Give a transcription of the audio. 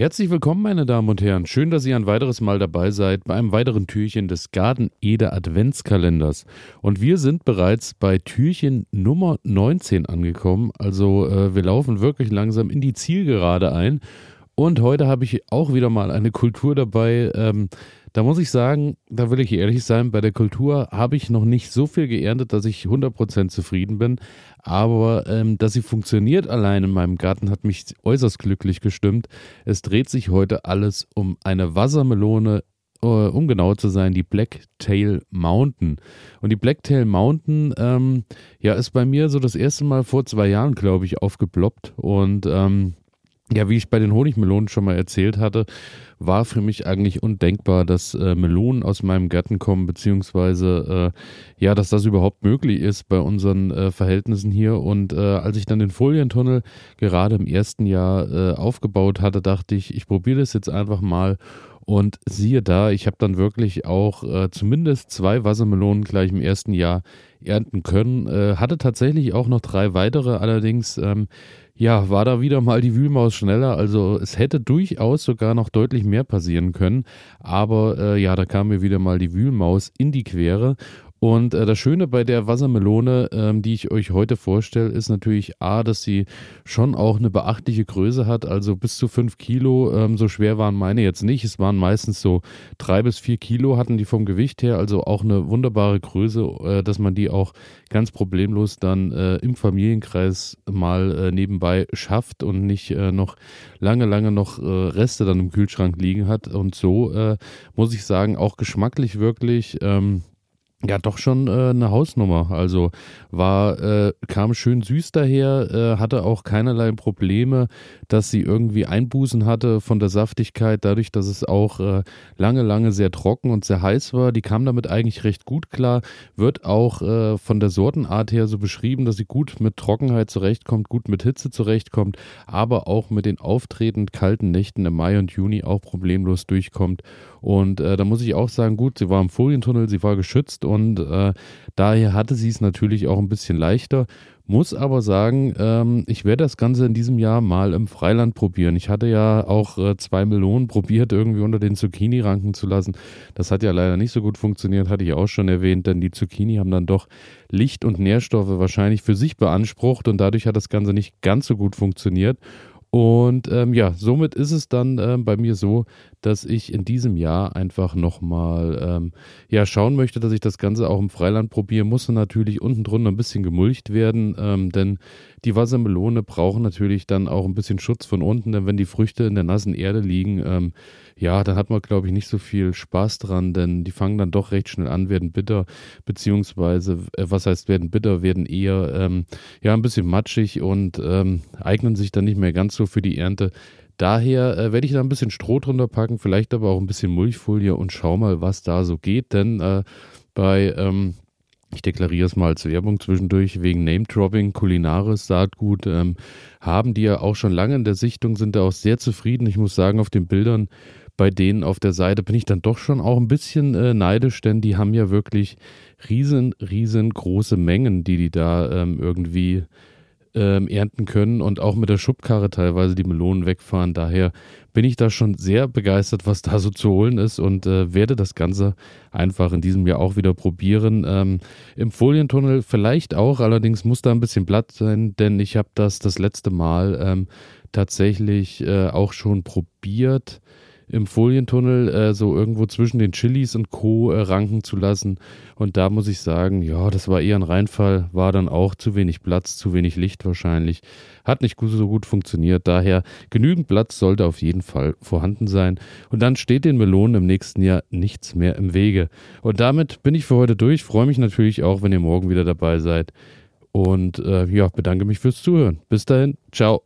Herzlich willkommen, meine Damen und Herren. Schön, dass ihr ein weiteres Mal dabei seid bei einem weiteren Türchen des Garden Ede Adventskalenders. Und wir sind bereits bei Türchen Nummer 19 angekommen. Also äh, wir laufen wirklich langsam in die Zielgerade ein. Und heute habe ich auch wieder mal eine Kultur dabei. Ähm, da muss ich sagen, da will ich ehrlich sein, bei der Kultur habe ich noch nicht so viel geerntet, dass ich 100% zufrieden bin. Aber ähm, dass sie funktioniert allein in meinem Garten, hat mich äußerst glücklich gestimmt. Es dreht sich heute alles um eine Wassermelone äh, um genau zu sein, die Blacktail Mountain. Und die Blacktail Mountain, ähm, ja, ist bei mir so das erste Mal vor zwei Jahren, glaube ich, aufgeploppt. Und ähm, ja, wie ich bei den Honigmelonen schon mal erzählt hatte, war für mich eigentlich undenkbar, dass äh, Melonen aus meinem Garten kommen, beziehungsweise äh, ja, dass das überhaupt möglich ist bei unseren äh, Verhältnissen hier. Und äh, als ich dann den Folientunnel gerade im ersten Jahr äh, aufgebaut hatte, dachte ich, ich probiere das jetzt einfach mal. Und siehe da, ich habe dann wirklich auch äh, zumindest zwei Wassermelonen gleich im ersten Jahr ernten können. hatte tatsächlich auch noch drei weitere, allerdings ähm, ja, war da wieder mal die Wühlmaus schneller. Also es hätte durchaus sogar noch deutlich mehr passieren können. Aber äh, ja, da kam mir wieder mal die Wühlmaus in die Quere. Und äh, das Schöne bei der Wassermelone, ähm, die ich euch heute vorstelle, ist natürlich A, dass sie schon auch eine beachtliche Größe hat, also bis zu fünf Kilo. Ähm, so schwer waren meine jetzt nicht. Es waren meistens so drei bis vier Kilo hatten die vom Gewicht her, also auch eine wunderbare Größe, äh, dass man die auch ganz problemlos dann äh, im Familienkreis mal äh, nebenbei schafft und nicht äh, noch lange, lange noch äh, Reste dann im Kühlschrank liegen hat. Und so muss ich sagen, auch geschmacklich wirklich. Ähm, ja, doch schon äh, eine Hausnummer. Also war, äh, kam schön süß daher, äh, hatte auch keinerlei Probleme, dass sie irgendwie Einbußen hatte von der Saftigkeit, dadurch, dass es auch äh, lange, lange sehr trocken und sehr heiß war. Die kam damit eigentlich recht gut klar. Wird auch äh, von der Sortenart her so beschrieben, dass sie gut mit Trockenheit zurechtkommt, gut mit Hitze zurechtkommt, aber auch mit den auftretend kalten Nächten im Mai und Juni auch problemlos durchkommt. Und äh, da muss ich auch sagen, gut, sie war im Folientunnel, sie war geschützt und äh, daher hatte sie es natürlich auch ein bisschen leichter. Muss aber sagen, ähm, ich werde das Ganze in diesem Jahr mal im Freiland probieren. Ich hatte ja auch äh, zwei Melonen probiert, irgendwie unter den Zucchini ranken zu lassen. Das hat ja leider nicht so gut funktioniert, hatte ich auch schon erwähnt, denn die Zucchini haben dann doch Licht und Nährstoffe wahrscheinlich für sich beansprucht und dadurch hat das Ganze nicht ganz so gut funktioniert. Und ähm, ja, somit ist es dann ähm, bei mir so, dass ich in diesem Jahr einfach nochmal ähm, ja, schauen möchte, dass ich das Ganze auch im Freiland probiere. Muss natürlich unten drunter ein bisschen gemulcht werden, ähm, denn die Wassermelone brauchen natürlich dann auch ein bisschen Schutz von unten, denn wenn die Früchte in der nassen Erde liegen, ähm, ja, da hat man, glaube ich, nicht so viel Spaß dran, denn die fangen dann doch recht schnell an, werden bitter, beziehungsweise, äh, was heißt werden bitter, werden eher, ähm, ja, ein bisschen matschig und ähm, eignen sich dann nicht mehr ganz so für die Ernte. Daher äh, werde ich da ein bisschen Stroh drunter packen, vielleicht aber auch ein bisschen Mulchfolie und schau mal, was da so geht, denn äh, bei, ähm, ich deklariere es mal als Werbung zwischendurch, wegen Name-Dropping, kulinares Saatgut, ähm, haben die ja auch schon lange in der Sichtung, sind da auch sehr zufrieden. Ich muss sagen, auf den Bildern bei denen auf der Seite bin ich dann doch schon auch ein bisschen äh, neidisch, denn die haben ja wirklich riesen, riesengroße Mengen, die die da ähm, irgendwie ähm, ernten können und auch mit der Schubkarre teilweise die Melonen wegfahren. Daher bin ich da schon sehr begeistert, was da so zu holen ist und äh, werde das Ganze einfach in diesem Jahr auch wieder probieren. Ähm, Im Folientunnel vielleicht auch, allerdings muss da ein bisschen Blatt sein, denn ich habe das das letzte Mal ähm, tatsächlich äh, auch schon probiert im Folientunnel äh, so irgendwo zwischen den Chilis und Co. Äh, ranken zu lassen. Und da muss ich sagen, ja, das war eher ein Reinfall, war dann auch zu wenig Platz, zu wenig Licht wahrscheinlich. Hat nicht so gut funktioniert. Daher genügend Platz sollte auf jeden Fall vorhanden sein. Und dann steht den Melonen im nächsten Jahr nichts mehr im Wege. Und damit bin ich für heute durch. Freue mich natürlich auch, wenn ihr morgen wieder dabei seid. Und äh, ja, bedanke mich fürs Zuhören. Bis dahin, ciao.